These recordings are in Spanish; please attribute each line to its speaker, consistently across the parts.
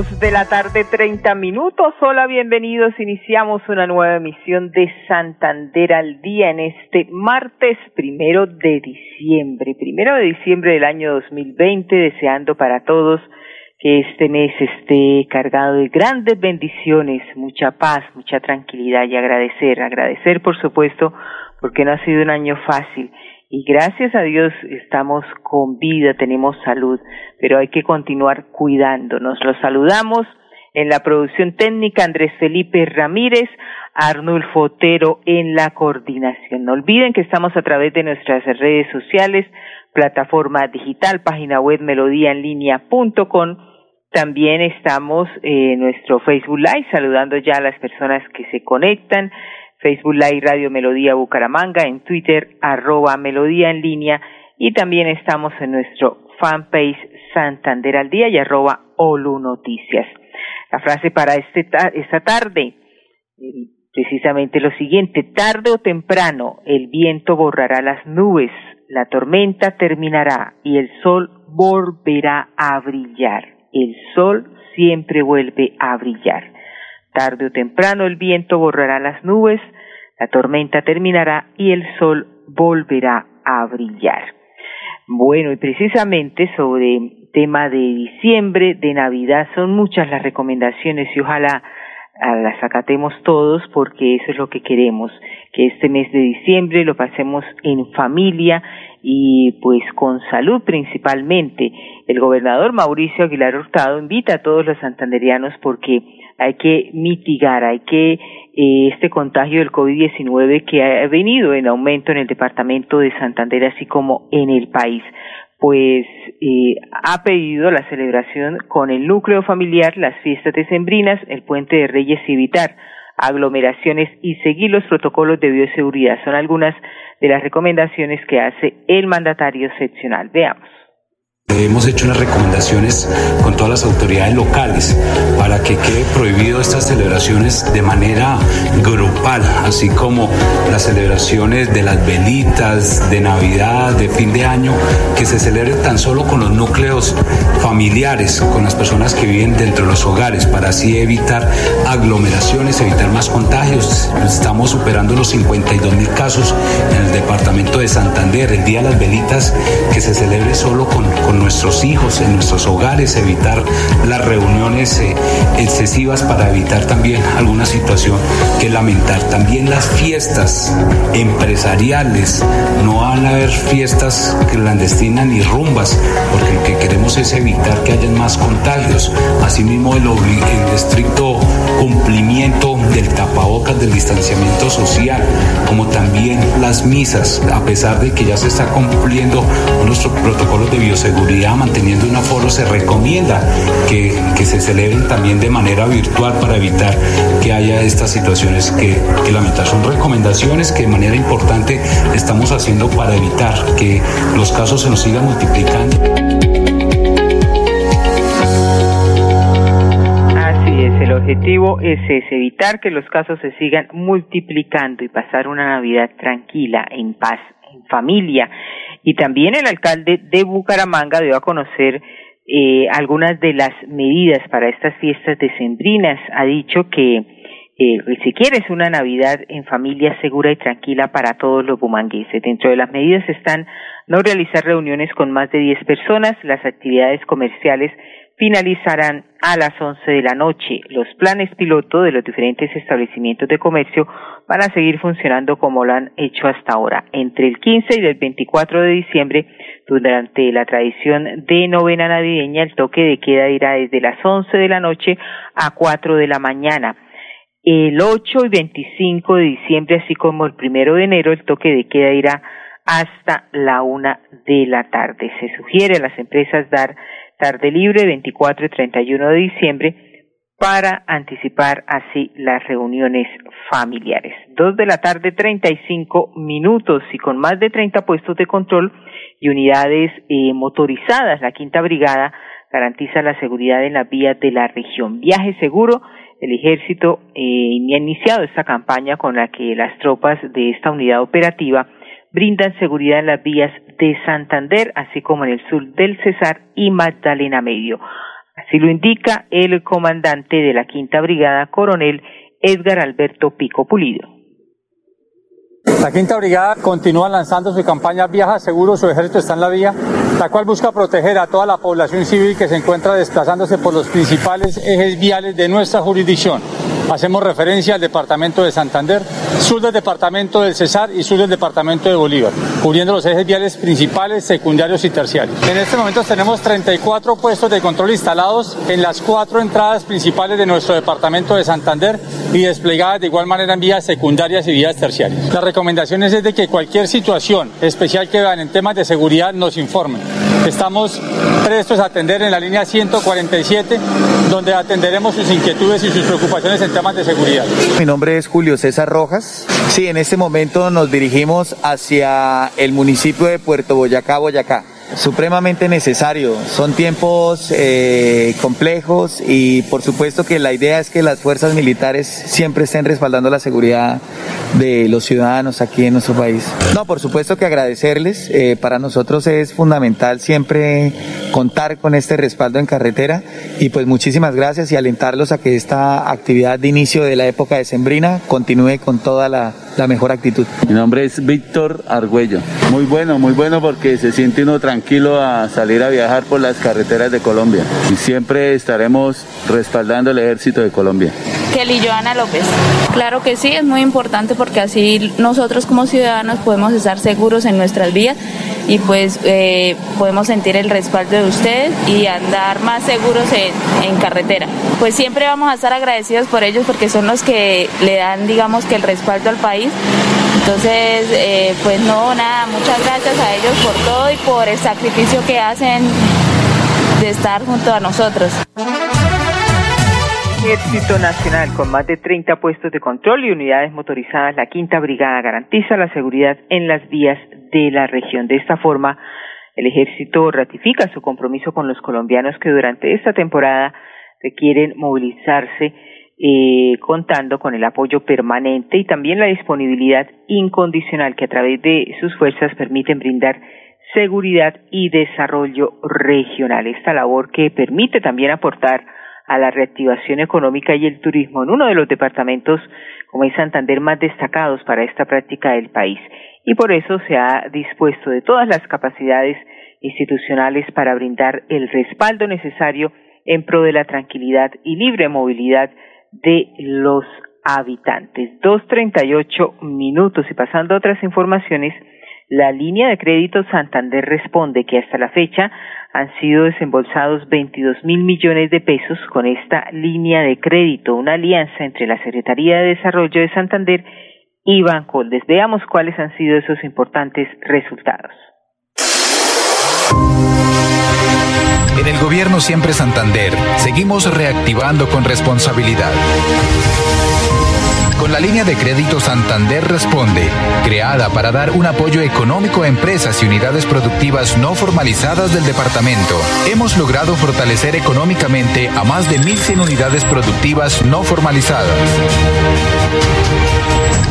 Speaker 1: De la tarde, 30 minutos. Hola, bienvenidos. Iniciamos una nueva emisión de Santander al día en este martes primero de diciembre. Primero de diciembre del año 2020, deseando para todos que este mes esté cargado de grandes bendiciones, mucha paz, mucha tranquilidad y agradecer, agradecer por supuesto porque no ha sido un año fácil y gracias a Dios estamos con vida, tenemos salud, pero hay que continuar cuidándonos. Los saludamos en la producción técnica Andrés Felipe Ramírez, Arnulfo Otero en la coordinación. No olviden que estamos a través de nuestras redes sociales, plataforma digital, página web melodíaenlínea.com. También estamos en nuestro Facebook Live saludando ya a las personas que se conectan Facebook Live Radio Melodía Bucaramanga, en Twitter arroba Melodía en línea y también estamos en nuestro fanpage Santander al Día y arroba Olu Noticias. La frase para este esta tarde, precisamente lo siguiente, tarde o temprano el viento borrará las nubes, la tormenta terminará y el sol volverá a brillar. El sol siempre vuelve a brillar. Tarde o temprano el viento borrará las nubes, la tormenta terminará y el sol volverá a brillar. Bueno, y precisamente sobre tema de diciembre, de Navidad, son muchas las recomendaciones y ojalá ah, las acatemos todos porque eso es lo que queremos, que este mes de diciembre lo pasemos en familia y pues con salud principalmente. El gobernador Mauricio Aguilar Hurtado invita a todos los santanderianos porque hay que mitigar, hay que eh, este contagio del COVID-19 que ha venido en aumento en el departamento de Santander, así como en el país, pues eh, ha pedido la celebración con el núcleo familiar, las fiestas decembrinas, el puente de Reyes y evitar aglomeraciones y seguir los protocolos de bioseguridad. Son algunas de las recomendaciones que hace el mandatario seccional. Veamos.
Speaker 2: Hemos hecho unas recomendaciones con todas las autoridades locales para que quede prohibido estas celebraciones de manera grupal, así como las celebraciones de las velitas, de Navidad, de fin de año, que se celebren tan solo con los núcleos familiares, con las personas que viven dentro de los hogares, para así evitar aglomeraciones, evitar más contagios. Estamos superando los 52 mil casos en el departamento de Santander. El Día de las Velitas que se celebre solo con, con nuestros hijos, en nuestros hogares, evitar las reuniones eh, excesivas para evitar también alguna situación que lamentar. También las fiestas empresariales, no van a haber fiestas clandestinas ni rumbas, porque lo que queremos es evitar que haya más contagios. Asimismo, el, el estricto cumplimiento del tapabocas, del distanciamiento social, como también las misas, a pesar de que ya se está cumpliendo nuestros protocolos de bioseguridad manteniendo un aforo, se recomienda que, que se celebren también de manera virtual para evitar que haya estas situaciones que, que lamentar. Son recomendaciones que de manera importante estamos haciendo para evitar que los casos se nos sigan multiplicando.
Speaker 1: Así es, el objetivo es, es, evitar que los casos se sigan multiplicando y pasar una Navidad tranquila, en paz, en familia. Y también el alcalde de Bucaramanga dio a conocer eh, algunas de las medidas para estas fiestas decembrinas. Ha dicho que eh, si quieres una Navidad en familia segura y tranquila para todos los bumangueses. Dentro de las medidas están no realizar reuniones con más de 10 personas, las actividades comerciales finalizarán a las 11 de la noche. Los planes piloto de los diferentes establecimientos de comercio van a seguir funcionando como lo han hecho hasta ahora. Entre el 15 y el 24 de diciembre, durante la tradición de novena navideña, el toque de queda irá desde las 11 de la noche a 4 de la mañana. El 8 y 25 de diciembre, así como el primero de enero, el toque de queda irá hasta la una de la tarde. Se sugiere a las empresas dar tarde libre 24 y 31 de diciembre para anticipar así las reuniones familiares. Dos de la tarde 35 minutos y con más de 30 puestos de control y unidades eh, motorizadas, la quinta brigada garantiza la seguridad en las vías de la región. Viaje seguro, el ejército eh, ha iniciado esta campaña con la que las tropas de esta unidad operativa brindan seguridad en las vías de Santander, así como en el sur del Cesar y Magdalena Medio. Así lo indica el comandante de la Quinta Brigada, coronel Edgar Alberto Pico Pulido.
Speaker 3: La Quinta Brigada continúa lanzando su campaña Viaja Seguro, su ejército está en la vía, la cual busca proteger a toda la población civil que se encuentra desplazándose por los principales ejes viales de nuestra jurisdicción Hacemos referencia al departamento de Santander, sur del departamento del Cesar y sur del departamento de Bolívar, cubriendo los ejes viales principales, secundarios y terciarios. En este momento tenemos 34 puestos de control instalados en las cuatro entradas principales de nuestro departamento de Santander y desplegadas de igual manera en vías secundarias y vías terciarias. Las recomendaciones es de que cualquier situación especial que vean en temas de seguridad nos informen. Estamos prestos a atender en la línea 147, donde atenderemos sus inquietudes y sus preocupaciones en temas de seguridad.
Speaker 4: Mi nombre es Julio César Rojas. Sí, en este momento nos dirigimos hacia el municipio de Puerto Boyacá, Boyacá supremamente necesario. Son tiempos eh, complejos y por supuesto que la idea es que las fuerzas militares siempre estén respaldando la seguridad de los ciudadanos aquí en nuestro país. No, por supuesto que agradecerles. Eh, para nosotros es fundamental siempre contar con este respaldo en carretera y pues muchísimas gracias y alentarlos a que esta actividad de inicio de la época de Sembrina continúe con toda la, la mejor actitud.
Speaker 5: Mi nombre es Víctor Argüello. Muy bueno, muy bueno porque se siente uno tranquilo a salir a viajar por las carreteras de Colombia y siempre estaremos respaldando el ejército de Colombia.
Speaker 6: Kelly Joana López. Claro que sí, es muy importante porque así nosotros como ciudadanos podemos estar seguros en nuestras vías y pues eh, podemos sentir el respaldo de ustedes y andar más seguros en, en, carretera. Pues siempre vamos a estar agradecidos por ellos porque son los que le dan, digamos, que el respaldo al país. Entonces, eh, pues no, nada, muchas gracias a ellos por todo y por el sacrificio que hacen de estar junto a nosotros.
Speaker 1: Ejército Nacional, con más de 30 puestos de control y unidades motorizadas, la Quinta Brigada garantiza la seguridad en las vías de la región. De esta forma, el Ejército ratifica su compromiso con los colombianos que durante esta temporada requieren movilizarse eh, contando con el apoyo permanente y también la disponibilidad incondicional que a través de sus fuerzas permiten brindar seguridad y desarrollo regional. Esta labor que permite también aportar a la reactivación económica y el turismo en uno de los departamentos, como es Santander, más destacados para esta práctica del país. Y por eso se ha dispuesto de todas las capacidades institucionales para brindar el respaldo necesario en pro de la tranquilidad y libre movilidad de los habitantes. Dos treinta y ocho minutos y pasando otras informaciones, la línea de crédito Santander responde que hasta la fecha han sido desembolsados 22 mil millones de pesos con esta línea de crédito, una alianza entre la Secretaría de Desarrollo de Santander y Bancoldes. Veamos cuáles han sido esos importantes resultados.
Speaker 7: En el gobierno siempre Santander, seguimos reactivando con responsabilidad con la línea de crédito Santander Responde, creada para dar un apoyo económico a empresas y unidades productivas no formalizadas del departamento. Hemos logrado fortalecer económicamente a más de 1.100 unidades productivas no formalizadas.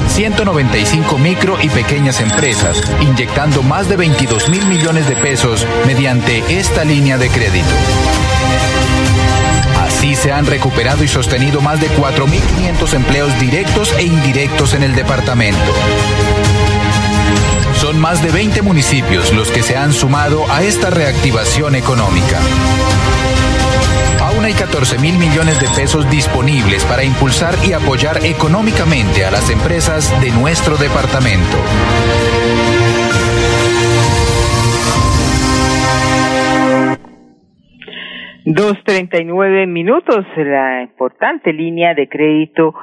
Speaker 7: 195 micro y pequeñas empresas, inyectando más de 22 mil millones de pesos mediante esta línea de crédito. Así se han recuperado y sostenido más de 4.500 empleos directos e indirectos en el departamento. Son más de 20 municipios los que se han sumado a esta reactivación económica. Aún hay 14 mil millones de pesos disponibles para impulsar y apoyar económicamente a las empresas de nuestro departamento.
Speaker 1: Dos treinta y nueve minutos, la importante línea de crédito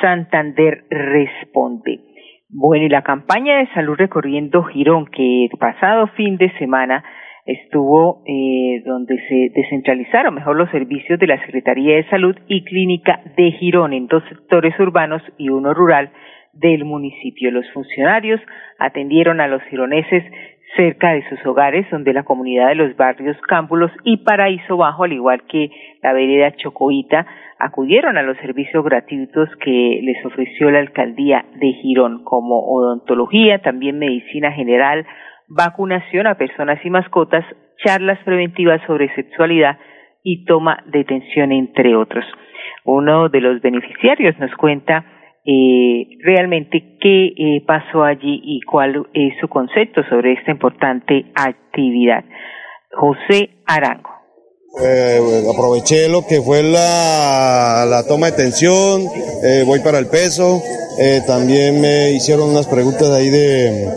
Speaker 1: Santander responde. Bueno, y la campaña de salud recorriendo Girón, que el pasado fin de semana estuvo eh, donde se descentralizaron mejor los servicios de la Secretaría de Salud y Clínica de Girón en dos sectores urbanos y uno rural del municipio. Los funcionarios atendieron a los gironeses cerca de sus hogares, donde la comunidad de los barrios Cámbulos y Paraíso Bajo, al igual que la vereda Chocoita, acudieron a los servicios gratuitos que les ofreció la alcaldía de Girón, como odontología, también medicina general, vacunación a personas y mascotas, charlas preventivas sobre sexualidad y toma de detención, entre otros. Uno de los beneficiarios nos cuenta eh, realmente qué eh, pasó allí y cuál es su concepto sobre esta importante actividad. José Arango.
Speaker 8: Eh, aproveché lo que fue la, la toma de tensión, eh, voy para el peso, eh, también me hicieron unas preguntas ahí de,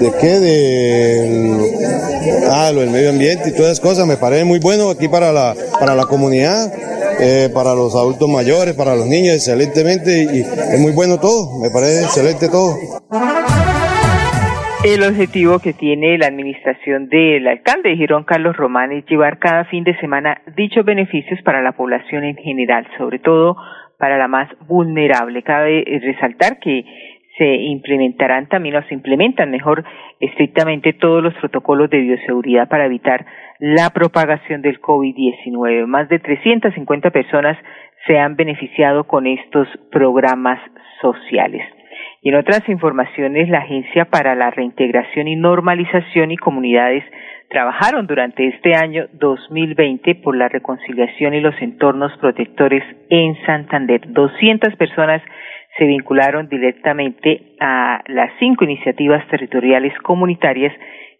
Speaker 8: ¿de qué? De, ah, lo del medio ambiente y todas esas cosas, me parece muy bueno aquí para la, para la comunidad, eh, para los adultos mayores, para los niños, excelentemente y es muy bueno todo, me parece excelente todo.
Speaker 1: El objetivo que tiene la administración del alcalde de Girón, Carlos Román, es llevar cada fin de semana dichos beneficios para la población en general, sobre todo para la más vulnerable. Cabe resaltar que se implementarán también o se implementan mejor estrictamente todos los protocolos de bioseguridad para evitar la propagación del COVID-19. Más de 350 personas se han beneficiado con estos programas sociales. Y en otras informaciones, la Agencia para la Reintegración y Normalización y Comunidades trabajaron durante este año 2020 por la reconciliación y los entornos protectores en Santander. 200 personas se vincularon directamente a las cinco iniciativas territoriales comunitarias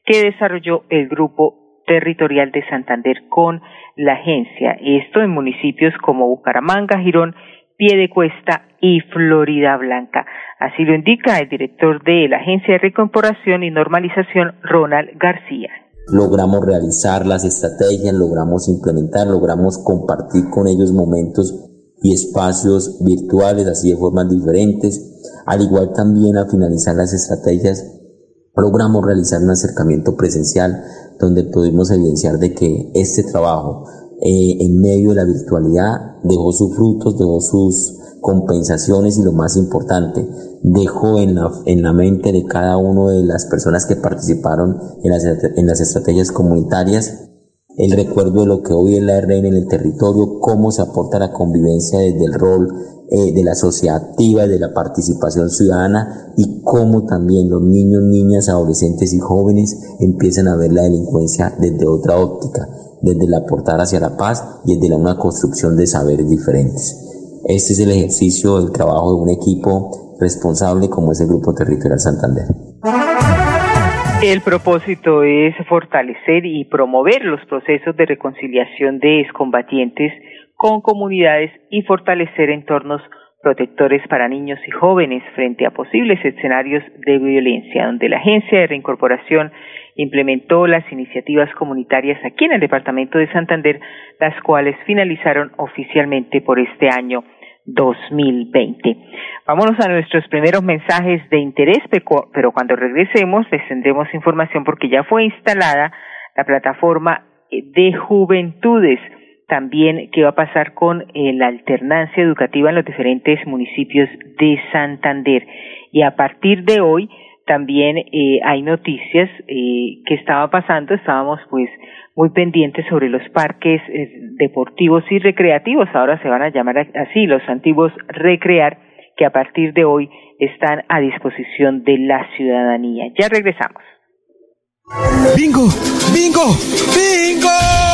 Speaker 1: que desarrolló el Grupo Territorial de Santander con la agencia. Esto en municipios como Bucaramanga, Girón, Piedecuesta y Florida Blanca. Así lo indica el director de la Agencia de Recomporación y Normalización, Ronald García.
Speaker 9: Logramos realizar las estrategias, logramos implementar, logramos compartir con ellos momentos y espacios virtuales, así de formas diferentes. Al igual también a finalizar las estrategias, logramos realizar un acercamiento presencial donde pudimos evidenciar de que este trabajo eh, en medio de la virtualidad dejó sus frutos, dejó sus compensaciones y lo más importante, dejó en la, en la mente de cada una de las personas que participaron en las, en las estrategias comunitarias el recuerdo de lo que hoy es la RN en el territorio, cómo se aporta la convivencia desde el rol eh, de la sociedad activa, de la participación ciudadana y cómo también los niños, niñas, adolescentes y jóvenes empiezan a ver la delincuencia desde otra óptica, desde el aportar hacia la paz y desde la, una construcción de saberes diferentes. Este es el ejercicio del trabajo de un equipo responsable como es el Grupo Territorial Santander.
Speaker 1: El propósito es fortalecer y promover los procesos de reconciliación de excombatientes con comunidades y fortalecer entornos protectores para niños y jóvenes frente a posibles escenarios de violencia, donde la Agencia de Reincorporación implementó las iniciativas comunitarias aquí en el Departamento de Santander, las cuales finalizaron oficialmente por este año 2020. Vámonos a nuestros primeros mensajes de interés, pero cuando regresemos les tendremos información porque ya fue instalada la plataforma de juventudes. También qué va a pasar con eh, la alternancia educativa en los diferentes municipios de Santander. Y a partir de hoy también eh, hay noticias eh, que estaba pasando. Estábamos pues muy pendientes sobre los parques eh, deportivos y recreativos, ahora se van a llamar así, los antiguos recrear, que a partir de hoy están a disposición de la ciudadanía. Ya regresamos.
Speaker 10: ¡Bingo! ¡Bingo! ¡Bingo!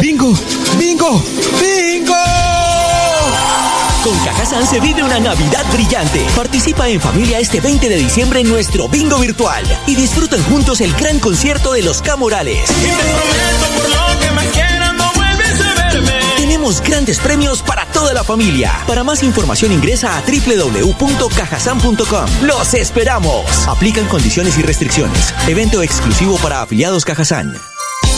Speaker 10: ¡Bingo! ¡Bingo! ¡Bingo! Con Cajazán se vive una Navidad brillante. Participa en familia este 20 de diciembre en nuestro bingo virtual y disfruten juntos el gran concierto de los Camorales. Y te prometo por lo que me quieran no vuelves a verme. Tenemos grandes premios para toda la familia. Para más información ingresa a www.cajasan.com. ¡Los esperamos! Aplican condiciones y restricciones. Evento exclusivo para afiliados Cajazán.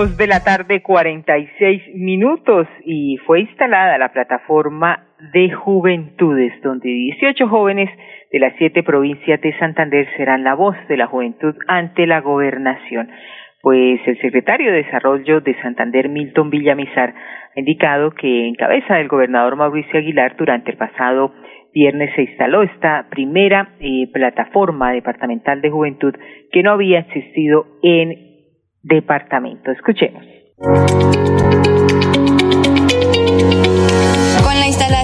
Speaker 1: Dos de la tarde, cuarenta y seis minutos, y fue instalada la plataforma de juventudes, donde 18 jóvenes de las siete provincias de Santander serán la voz de la juventud ante la gobernación. Pues el secretario de Desarrollo de Santander, Milton Villamizar, ha indicado que en cabeza del gobernador Mauricio Aguilar durante el pasado viernes se instaló esta primera eh, plataforma departamental de juventud que no había existido en departamento. Escuchemos.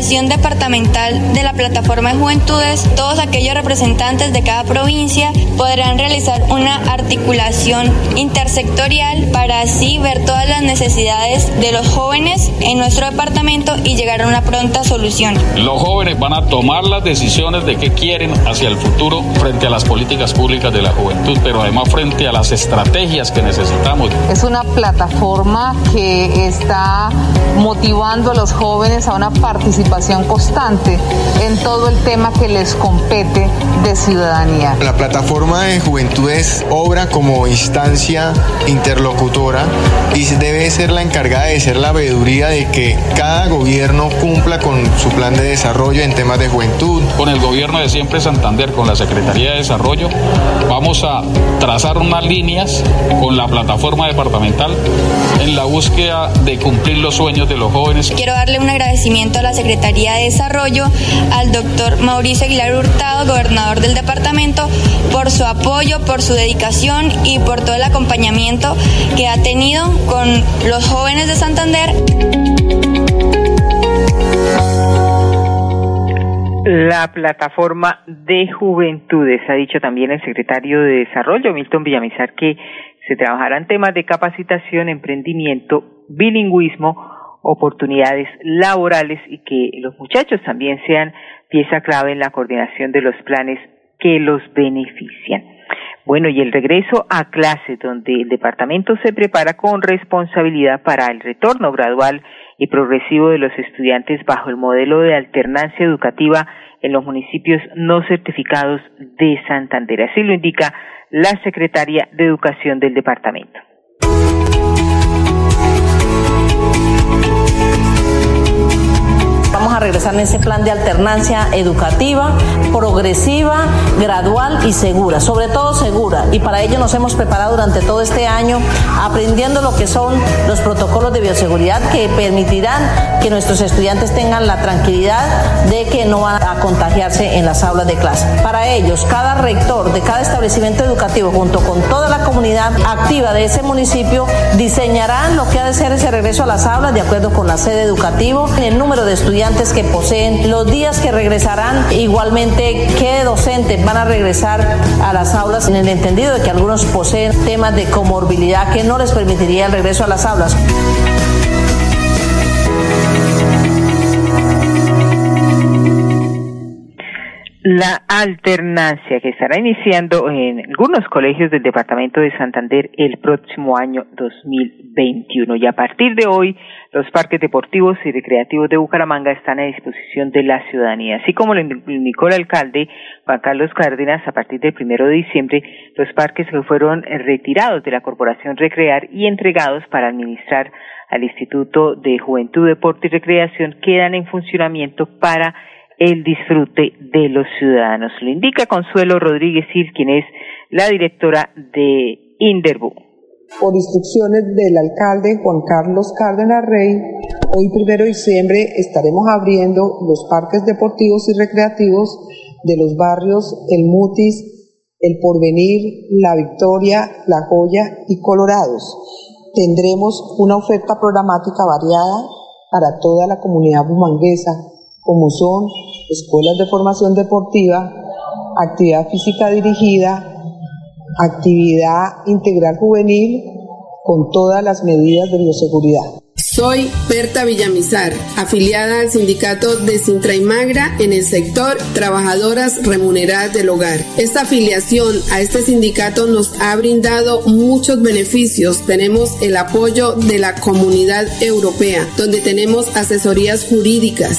Speaker 11: Departamental de la plataforma de juventudes, todos aquellos representantes de cada provincia podrán realizar una articulación intersectorial para así ver todas las necesidades de los jóvenes en nuestro departamento y llegar a una pronta solución.
Speaker 12: Los jóvenes van a tomar las decisiones de qué quieren hacia el futuro frente a las políticas públicas de la juventud, pero además frente a las estrategias que necesitamos.
Speaker 13: Es una plataforma que está motivando a los jóvenes a una participación constante en todo el tema que les compete de ciudadanía.
Speaker 14: La plataforma de juventudes obra como instancia interlocutora y debe ser la encargada de ser la veeduría de que cada gobierno cumpla con su plan de desarrollo en temas de juventud.
Speaker 12: Con el gobierno de siempre Santander, con la Secretaría de Desarrollo, vamos a trazar unas líneas con la plataforma departamental en la búsqueda de cumplir los sueños de los jóvenes.
Speaker 11: Quiero darle un agradecimiento a la Secretaría de Desarrollo, al doctor Mauricio Aguilar Hurtado, gobernador del departamento, por su apoyo, por su dedicación y por todo el acompañamiento que ha tenido con los jóvenes de Santander.
Speaker 1: La plataforma de juventudes, ha dicho también el secretario de Desarrollo, Milton Villamizar, que se trabajarán temas de capacitación, emprendimiento, bilingüismo, oportunidades laborales y que los muchachos también sean pieza clave en la coordinación de los planes que los benefician. Bueno, y el regreso a clase, donde el departamento se prepara con responsabilidad para el retorno gradual y progresivo de los estudiantes bajo el modelo de alternancia educativa en los municipios no certificados de Santander. Así lo indica la secretaria de Educación del departamento.
Speaker 15: Regresar en ese plan de alternancia educativa, progresiva, gradual y segura, sobre todo segura. Y para ello nos hemos preparado durante todo este año aprendiendo lo que son los protocolos de bioseguridad que permitirán que nuestros estudiantes tengan la tranquilidad de que no van a contagiarse en las aulas de clase. Para ellos, cada rector de cada establecimiento educativo junto con toda la comunidad activa de ese municipio diseñarán lo que ha de ser ese regreso a las aulas de acuerdo con la sede educativo, el número de estudiantes que poseen, los días que regresarán, igualmente qué docentes van a regresar a las aulas en el entendido de que algunos poseen temas de comorbilidad que no les permitiría el regreso a las aulas.
Speaker 1: La alternancia que estará iniciando en algunos colegios del departamento de Santander el próximo año 2021. Y a partir de hoy, los parques deportivos y recreativos de Bucaramanga están a disposición de la ciudadanía. Así como lo indicó el alcalde Juan Carlos Cárdenas, a partir del primero de diciembre, los parques que fueron retirados de la Corporación Recrear y entregados para administrar al Instituto de Juventud, Deporte y Recreación quedan en funcionamiento para el disfrute de los ciudadanos. Lo indica Consuelo Rodríguez Gil, quien es la directora de Inderbu.
Speaker 16: Por instrucciones del alcalde Juan Carlos Cárdenas Rey, hoy primero de diciembre estaremos abriendo los parques deportivos y recreativos de los barrios El Mutis, El Porvenir, La Victoria, La Joya y Colorados. Tendremos una oferta programática variada para toda la comunidad bumanguesa, como son escuelas de formación deportiva, actividad física dirigida, actividad integral juvenil con todas las medidas de bioseguridad.
Speaker 17: Soy Berta Villamizar, afiliada al sindicato de Sintra y Magra en el sector Trabajadoras Remuneradas del Hogar. Esta afiliación a este sindicato nos ha brindado muchos beneficios. Tenemos el apoyo de la comunidad europea, donde tenemos asesorías jurídicas,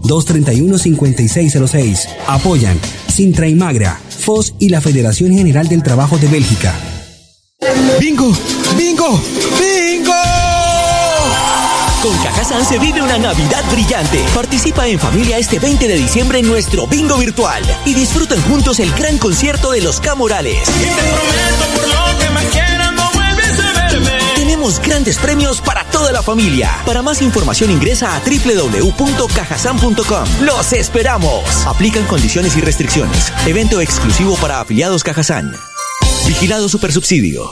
Speaker 18: 322-231-5606. Apoyan Sintra y Magra, FOS y la Federación General del Trabajo de Bélgica.
Speaker 10: ¡Bingo! ¡Bingo! ¡Bingo! Con Cajazán se vive una Navidad brillante. Participa en familia este 20 de diciembre en nuestro bingo virtual y disfruten juntos el gran concierto de los Camorales. Grandes premios para toda la familia. Para más información ingresa a www.cajazán.com. ¡Los esperamos! Aplican condiciones y restricciones. Evento exclusivo para afiliados Cajazán. Vigilado Supersubsidio.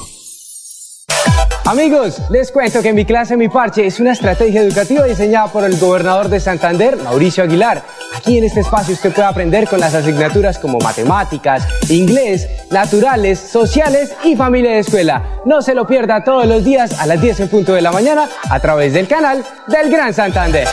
Speaker 19: Amigos, les cuento que mi clase Mi Parche es una estrategia educativa diseñada por el gobernador de Santander, Mauricio Aguilar. Aquí en este espacio usted puede aprender con las asignaturas como matemáticas, inglés, naturales, sociales y familia de escuela. No se lo pierda todos los días a las 10 en punto de la mañana a través del canal del Gran Santander.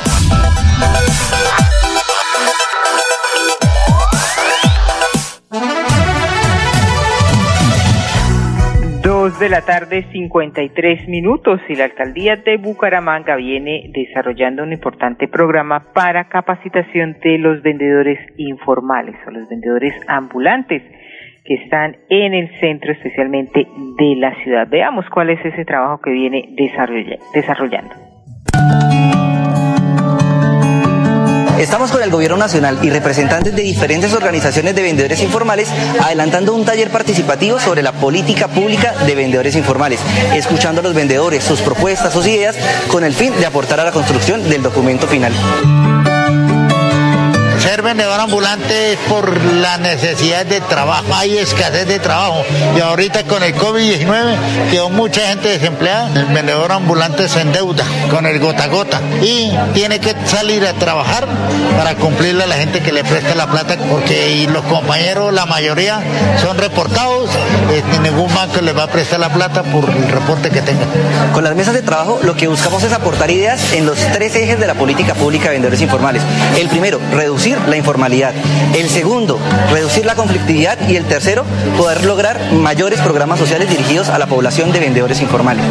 Speaker 1: De la tarde, 53 minutos, y la alcaldía de Bucaramanga viene desarrollando un importante programa para capacitación de los vendedores informales o los vendedores ambulantes que están en el centro especialmente de la ciudad. Veamos cuál es ese trabajo que viene desarrollando.
Speaker 20: Estamos con el Gobierno Nacional y representantes de diferentes organizaciones de vendedores informales adelantando un taller participativo sobre la política pública de vendedores informales, escuchando a los vendedores, sus propuestas, sus ideas, con el fin de aportar a la construcción del documento final.
Speaker 21: Ser vendedor ambulante es por la necesidad de trabajo, hay escasez de trabajo y ahorita con el COVID-19 quedó mucha gente desempleada, el vendedor ambulante se endeuda con el gota a gota y tiene que salir a trabajar para cumplirle a la gente que le presta la plata porque los compañeros, la mayoría son reportados eh, ningún banco le va a prestar la plata por el reporte que tenga.
Speaker 20: Con las mesas de trabajo lo que buscamos es aportar ideas en los tres ejes de la política pública de vendedores informales. El primero, reducir la informalidad. El segundo, reducir la conflictividad. Y el tercero, poder lograr mayores programas sociales dirigidos a la población de vendedores informales.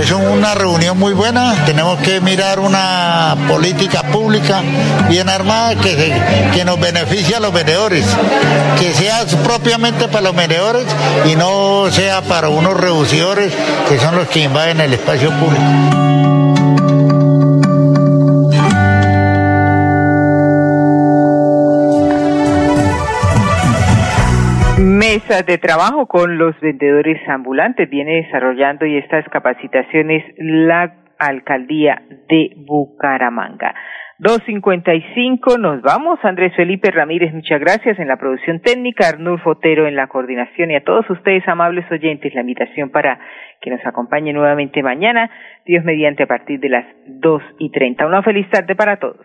Speaker 21: Es una reunión muy buena, tenemos que mirar una política pública bien armada que, que nos beneficie a los vendedores, que sea propiamente para los vendedores y no sea para unos reducidores que son los que invaden el espacio público.
Speaker 1: De trabajo con los vendedores ambulantes. Viene desarrollando y estas capacitaciones la alcaldía de Bucaramanga. 2.55, nos vamos. Andrés Felipe Ramírez, muchas gracias en la producción técnica, Arnulfo Fotero en la coordinación y a todos ustedes, amables oyentes, la invitación para que nos acompañe nuevamente mañana, Dios mediante a partir de las 2 y 30. Una feliz tarde para todos.